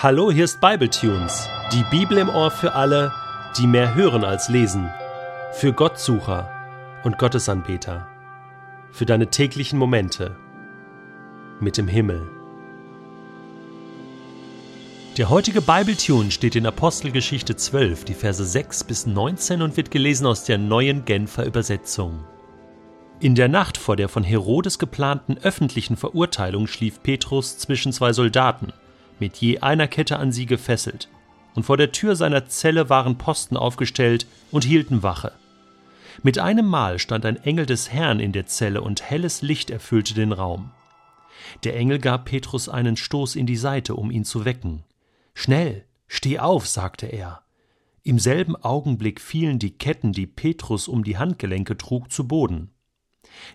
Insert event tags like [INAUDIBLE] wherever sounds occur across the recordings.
Hallo, hier ist Bibletunes, die Bibel im Ohr für alle, die mehr hören als lesen, für Gottsucher und Gottesanbeter, für deine täglichen Momente mit dem Himmel. Der heutige Bibletune steht in Apostelgeschichte 12, die Verse 6 bis 19 und wird gelesen aus der neuen Genfer Übersetzung. In der Nacht vor der von Herodes geplanten öffentlichen Verurteilung schlief Petrus zwischen zwei Soldaten – mit je einer Kette an sie gefesselt, und vor der Tür seiner Zelle waren Posten aufgestellt und hielten Wache. Mit einem Mal stand ein Engel des Herrn in der Zelle und helles Licht erfüllte den Raum. Der Engel gab Petrus einen Stoß in die Seite, um ihn zu wecken. Schnell, steh auf, sagte er. Im selben Augenblick fielen die Ketten, die Petrus um die Handgelenke trug, zu Boden.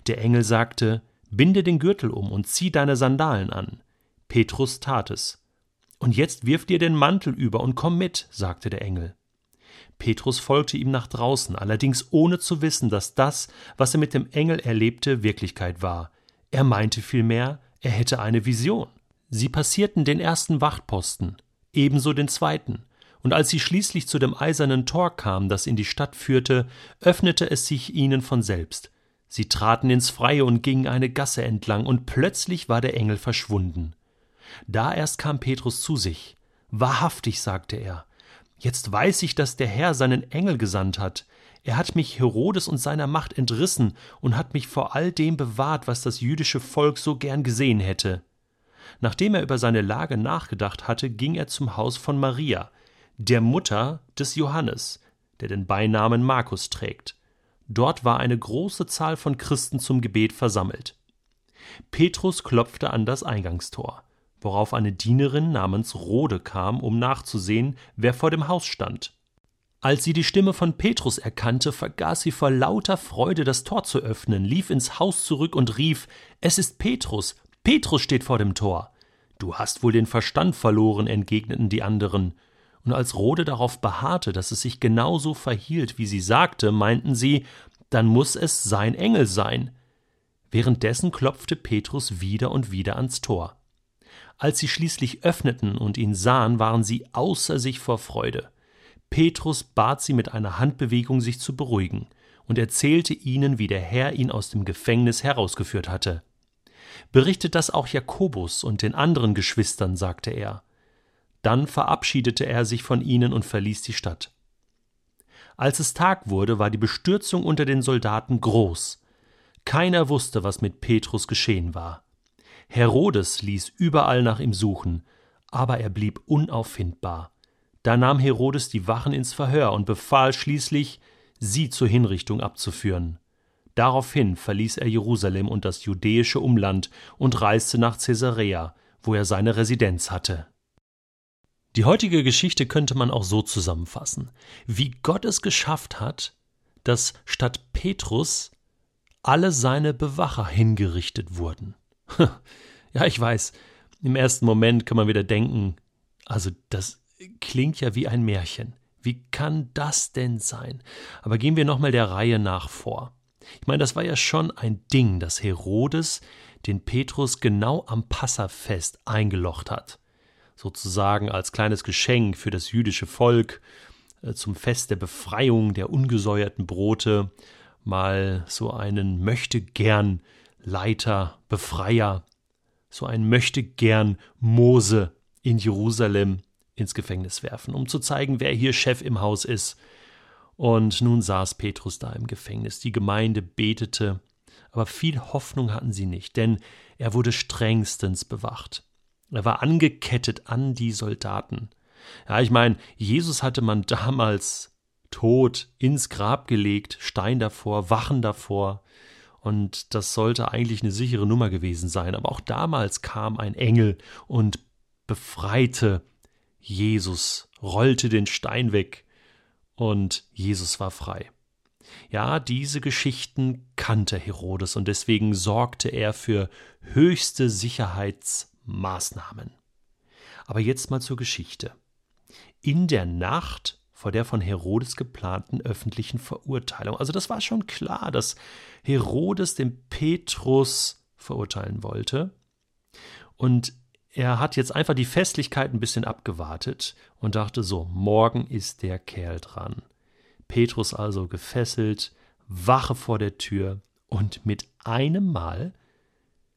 Der Engel sagte, Binde den Gürtel um und zieh deine Sandalen an. Petrus tat es. Und jetzt wirf dir den Mantel über und komm mit, sagte der Engel. Petrus folgte ihm nach draußen, allerdings ohne zu wissen, dass das, was er mit dem Engel erlebte, Wirklichkeit war. Er meinte vielmehr, er hätte eine Vision. Sie passierten den ersten Wachtposten, ebenso den zweiten, und als sie schließlich zu dem eisernen Tor kamen, das in die Stadt führte, öffnete es sich ihnen von selbst. Sie traten ins Freie und gingen eine Gasse entlang, und plötzlich war der Engel verschwunden. Da erst kam Petrus zu sich. Wahrhaftig, sagte er, jetzt weiß ich, dass der Herr seinen Engel gesandt hat. Er hat mich Herodes und seiner Macht entrissen und hat mich vor all dem bewahrt, was das jüdische Volk so gern gesehen hätte. Nachdem er über seine Lage nachgedacht hatte, ging er zum Haus von Maria, der Mutter des Johannes, der den Beinamen Markus trägt. Dort war eine große Zahl von Christen zum Gebet versammelt. Petrus klopfte an das Eingangstor worauf eine Dienerin namens Rode kam, um nachzusehen, wer vor dem Haus stand. Als sie die Stimme von Petrus erkannte, vergaß sie vor lauter Freude das Tor zu öffnen, lief ins Haus zurück und rief Es ist Petrus. Petrus steht vor dem Tor. Du hast wohl den Verstand verloren, entgegneten die anderen. Und als Rode darauf beharrte, dass es sich genauso verhielt, wie sie sagte, meinten sie, dann muss es sein Engel sein. Währenddessen klopfte Petrus wieder und wieder ans Tor. Als sie schließlich öffneten und ihn sahen, waren sie außer sich vor Freude. Petrus bat sie mit einer Handbewegung, sich zu beruhigen, und erzählte ihnen, wie der Herr ihn aus dem Gefängnis herausgeführt hatte. Berichtet das auch Jakobus und den anderen Geschwistern, sagte er. Dann verabschiedete er sich von ihnen und verließ die Stadt. Als es Tag wurde, war die Bestürzung unter den Soldaten groß. Keiner wusste, was mit Petrus geschehen war. Herodes ließ überall nach ihm suchen, aber er blieb unauffindbar. Da nahm Herodes die Wachen ins Verhör und befahl schließlich, sie zur Hinrichtung abzuführen. Daraufhin verließ er Jerusalem und das judäische Umland und reiste nach Caesarea, wo er seine Residenz hatte. Die heutige Geschichte könnte man auch so zusammenfassen, wie Gott es geschafft hat, dass statt Petrus alle seine Bewacher hingerichtet wurden. [LAUGHS] ja, ich weiß, im ersten Moment kann man wieder denken, also das klingt ja wie ein Märchen. Wie kann das denn sein? Aber gehen wir nochmal der Reihe nach vor. Ich meine, das war ja schon ein Ding, dass Herodes den Petrus genau am Passafest eingelocht hat. Sozusagen als kleines Geschenk für das jüdische Volk äh, zum Fest der Befreiung der ungesäuerten Brote mal so einen möchte gern Leiter, Befreier, so ein möchte gern Mose in Jerusalem ins Gefängnis werfen, um zu zeigen, wer hier Chef im Haus ist. Und nun saß Petrus da im Gefängnis. Die Gemeinde betete, aber viel Hoffnung hatten sie nicht, denn er wurde strengstens bewacht. Er war angekettet an die Soldaten. Ja, ich meine, Jesus hatte man [LAUGHS] damals tot ins Grab gelegt, Stein davor, Wachen davor. Und das sollte eigentlich eine sichere Nummer gewesen sein. Aber auch damals kam ein Engel und befreite Jesus, rollte den Stein weg und Jesus war frei. Ja, diese Geschichten kannte Herodes und deswegen sorgte er für höchste Sicherheitsmaßnahmen. Aber jetzt mal zur Geschichte. In der Nacht vor der von Herodes geplanten öffentlichen Verurteilung. Also das war schon klar, dass Herodes den Petrus verurteilen wollte. Und er hat jetzt einfach die Festlichkeit ein bisschen abgewartet und dachte so, morgen ist der Kerl dran. Petrus also gefesselt, Wache vor der Tür und mit einem Mal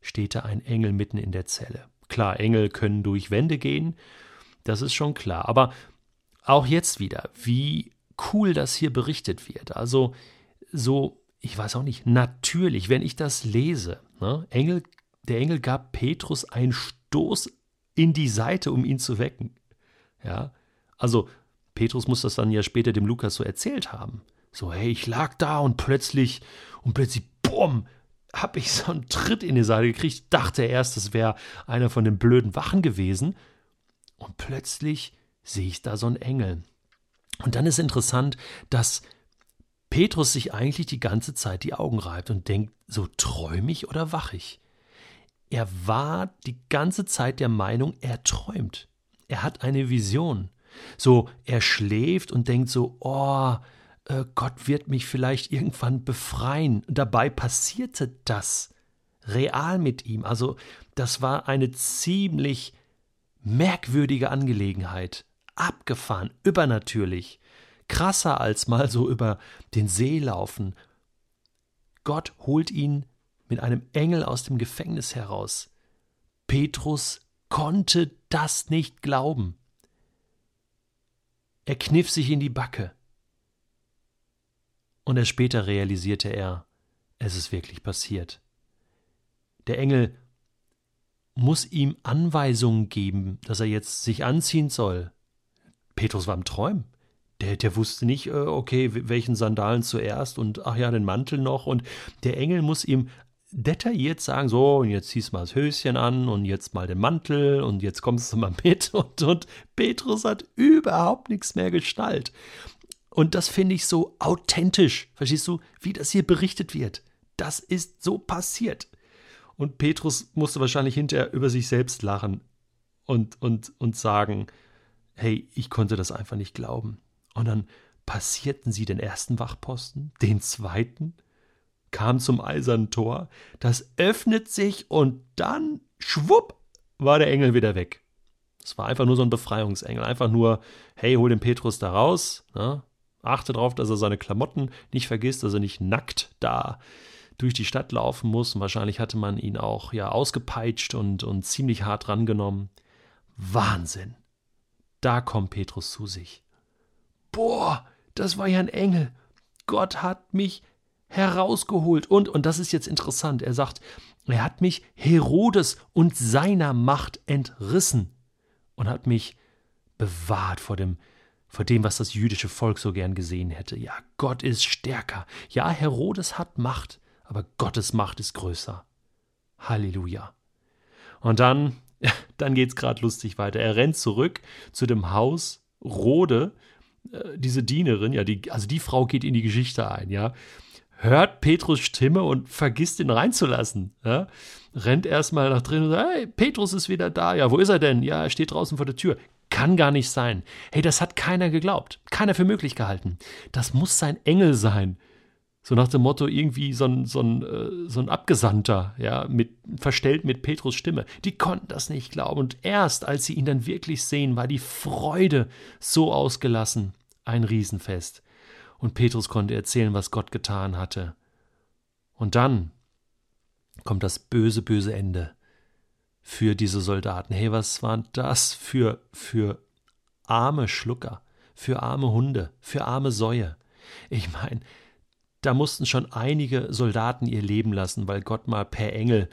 steht da ein Engel mitten in der Zelle. Klar, Engel können durch Wände gehen, das ist schon klar. Aber auch jetzt wieder, wie cool das hier berichtet wird. Also so, ich weiß auch nicht, natürlich, wenn ich das lese, ne, Engel, der Engel gab Petrus einen Stoß in die Seite, um ihn zu wecken. Ja, also Petrus muss das dann ja später dem Lukas so erzählt haben. So, hey, ich lag da und plötzlich, und plötzlich, bumm, hab ich so einen Tritt in die Seite gekriegt, dachte erst, das wäre einer von den blöden Wachen gewesen. Und plötzlich sehe ich da so einen Engel. Und dann ist interessant, dass Petrus sich eigentlich die ganze Zeit die Augen reibt und denkt, so träume ich oder wach ich? Er war die ganze Zeit der Meinung, er träumt. Er hat eine Vision. So, er schläft und denkt so, oh, äh, Gott wird mich vielleicht irgendwann befreien. Und dabei passierte das real mit ihm. Also, das war eine ziemlich merkwürdige Angelegenheit. Abgefahren, übernatürlich. Krasser als mal so über den See laufen. Gott holt ihn mit einem Engel aus dem Gefängnis heraus. Petrus konnte das nicht glauben. Er kniff sich in die Backe. Und erst später realisierte er, es ist wirklich passiert. Der Engel muss ihm Anweisungen geben, dass er jetzt sich anziehen soll. Petrus war im Träumen. Der, der wusste nicht, äh, okay, welchen Sandalen zuerst und ach ja, den Mantel noch. Und der Engel muss ihm detailliert sagen, so, und jetzt ziehst du mal das Höschen an und jetzt mal den Mantel und jetzt kommst du mal mit [LAUGHS] und, und Petrus hat überhaupt nichts mehr gestaltet. Und das finde ich so authentisch, verstehst du, wie das hier berichtet wird. Das ist so passiert. Und Petrus musste wahrscheinlich hinterher über sich selbst lachen und, und, und sagen, hey, ich konnte das einfach nicht glauben. Und dann passierten sie den ersten Wachposten, den zweiten, kam zum eisernen Tor, das öffnet sich und dann, schwupp, war der Engel wieder weg. Es war einfach nur so ein Befreiungsengel. Einfach nur, hey, hol den Petrus da raus. Ne? Achte darauf, dass er seine Klamotten nicht vergisst, dass er nicht nackt da durch die Stadt laufen muss. Und wahrscheinlich hatte man ihn auch ja ausgepeitscht und, und ziemlich hart rangenommen. Wahnsinn. Da kommt Petrus zu sich. Boah, das war ja ein Engel. Gott hat mich herausgeholt. Und, und das ist jetzt interessant, er sagt, er hat mich Herodes und seiner Macht entrissen und hat mich bewahrt vor dem, vor dem, was das jüdische Volk so gern gesehen hätte. Ja, Gott ist stärker. Ja, Herodes hat Macht, aber Gottes Macht ist größer. Halleluja. Und dann, [LAUGHS] dann geht's gerade lustig weiter. Er rennt zurück zu dem Haus Rode, äh, diese Dienerin, ja, die, also die Frau geht in die Geschichte ein, ja hört Petrus Stimme und vergisst ihn reinzulassen. Ja? Rennt erstmal nach drin und sagt, hey, Petrus ist wieder da. Ja, wo ist er denn? Ja, er steht draußen vor der Tür. Kann gar nicht sein. Hey, das hat keiner geglaubt. Keiner für möglich gehalten. Das muss sein Engel sein. So nach dem Motto, irgendwie so ein, so ein, äh, so ein Abgesandter, ja, mit, verstellt mit Petrus Stimme. Die konnten das nicht glauben. Und erst als sie ihn dann wirklich sehen, war die Freude so ausgelassen. Ein Riesenfest und Petrus konnte erzählen, was Gott getan hatte. Und dann kommt das böse, böse Ende für diese Soldaten. Hey, was waren das für, für arme Schlucker, für arme Hunde, für arme Säue? Ich meine, da mussten schon einige Soldaten ihr Leben lassen, weil Gott mal per Engel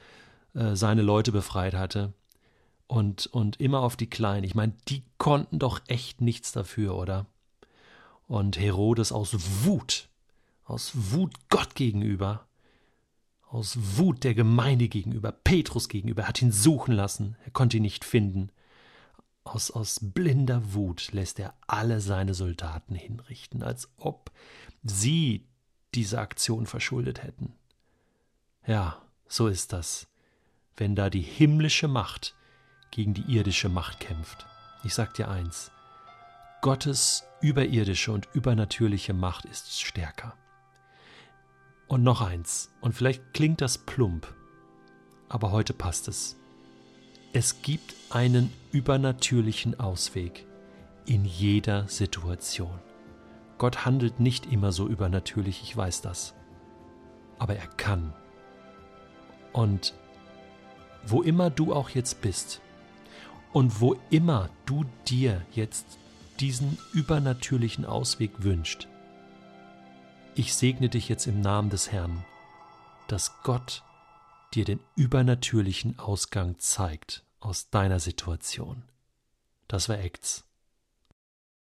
äh, seine Leute befreit hatte. Und, und immer auf die Kleinen. Ich meine, die konnten doch echt nichts dafür, oder? Und Herodes aus Wut, aus Wut Gott gegenüber, aus Wut der Gemeinde gegenüber, Petrus gegenüber, hat ihn suchen lassen, er konnte ihn nicht finden. Aus, aus blinder Wut lässt er alle seine Soldaten hinrichten, als ob sie diese Aktion verschuldet hätten. Ja, so ist das, wenn da die himmlische Macht gegen die irdische Macht kämpft. Ich sag dir eins, Gottes überirdische und übernatürliche Macht ist stärker. Und noch eins, und vielleicht klingt das plump, aber heute passt es. Es gibt einen übernatürlichen Ausweg in jeder Situation. Gott handelt nicht immer so übernatürlich, ich weiß das. Aber er kann. Und wo immer du auch jetzt bist und wo immer du dir jetzt diesen übernatürlichen Ausweg wünscht, ich segne dich jetzt im Namen des Herrn, dass Gott dir den übernatürlichen Ausgang zeigt aus deiner Situation. Das war Acts